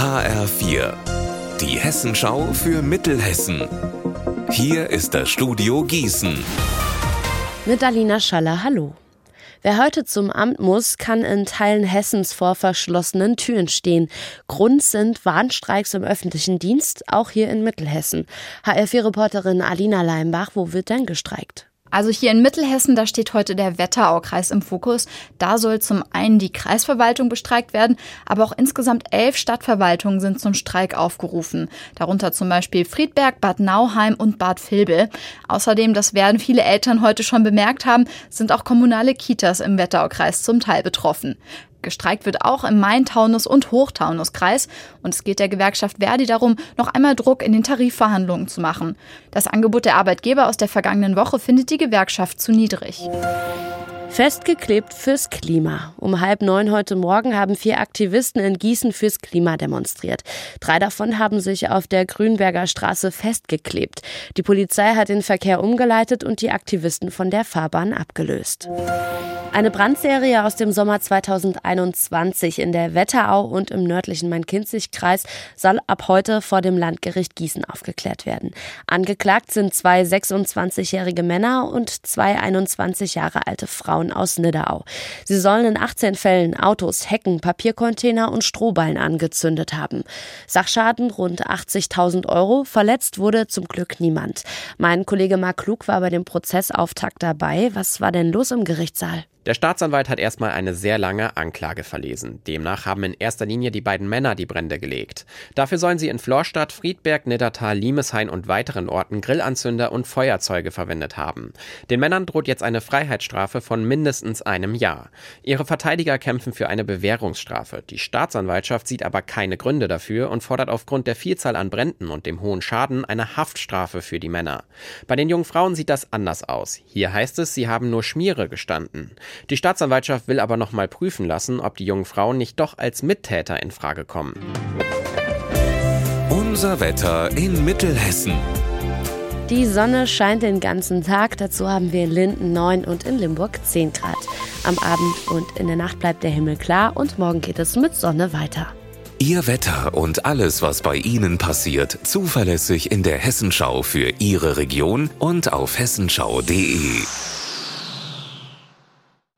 HR4, die Hessenschau für Mittelhessen. Hier ist das Studio Gießen. Mit Alina Schaller, hallo. Wer heute zum Amt muss, kann in Teilen Hessens vor verschlossenen Türen stehen. Grund sind Warnstreiks im öffentlichen Dienst, auch hier in Mittelhessen. HR4-Reporterin Alina Leimbach, wo wird denn gestreikt? Also hier in Mittelhessen, da steht heute der Wetteraukreis im Fokus. Da soll zum einen die Kreisverwaltung bestreikt werden, aber auch insgesamt elf Stadtverwaltungen sind zum Streik aufgerufen. Darunter zum Beispiel Friedberg, Bad Nauheim und Bad Vilbel. Außerdem, das werden viele Eltern heute schon bemerkt haben, sind auch kommunale Kitas im Wetteraukreis zum Teil betroffen. Gestreikt wird auch im Main-Taunus- und Hochtaunuskreis. Und es geht der Gewerkschaft Verdi darum, noch einmal Druck in den Tarifverhandlungen zu machen. Das Angebot der Arbeitgeber aus der vergangenen Woche findet die Gewerkschaft zu niedrig. Festgeklebt fürs Klima. Um halb neun heute Morgen haben vier Aktivisten in Gießen fürs Klima demonstriert. Drei davon haben sich auf der Grünberger Straße festgeklebt. Die Polizei hat den Verkehr umgeleitet und die Aktivisten von der Fahrbahn abgelöst. Eine Brandserie aus dem Sommer 2021 in der Wetterau und im nördlichen Main-Kinzig-Kreis soll ab heute vor dem Landgericht Gießen aufgeklärt werden. Angeklagt sind zwei 26-jährige Männer und zwei 21 Jahre alte Frauen aus Nidderau. Sie sollen in 18 Fällen Autos, Hecken, Papiercontainer und Strohballen angezündet haben. Sachschaden rund 80.000 Euro. Verletzt wurde zum Glück niemand. Mein Kollege Marc Klug war bei dem Prozessauftakt dabei. Was war denn los im Gerichtssaal? Der Staatsanwalt hat erstmal eine sehr lange Anklage verlesen. Demnach haben in erster Linie die beiden Männer die Brände gelegt. Dafür sollen sie in Florstadt, Friedberg, Niddertal, Limeshain und weiteren Orten Grillanzünder und Feuerzeuge verwendet haben. Den Männern droht jetzt eine Freiheitsstrafe von mindestens einem Jahr. Ihre Verteidiger kämpfen für eine Bewährungsstrafe. Die Staatsanwaltschaft sieht aber keine Gründe dafür und fordert aufgrund der Vielzahl an Bränden und dem hohen Schaden eine Haftstrafe für die Männer. Bei den jungen Frauen sieht das anders aus. Hier heißt es, sie haben nur Schmiere gestanden. Die Staatsanwaltschaft will aber noch mal prüfen lassen, ob die jungen Frauen nicht doch als Mittäter in Frage kommen. Unser Wetter in Mittelhessen. Die Sonne scheint den ganzen Tag. Dazu haben wir in Linden 9 und in Limburg 10 Grad. Am Abend und in der Nacht bleibt der Himmel klar und morgen geht es mit Sonne weiter. Ihr Wetter und alles, was bei Ihnen passiert, zuverlässig in der Hessenschau für Ihre Region und auf hessenschau.de.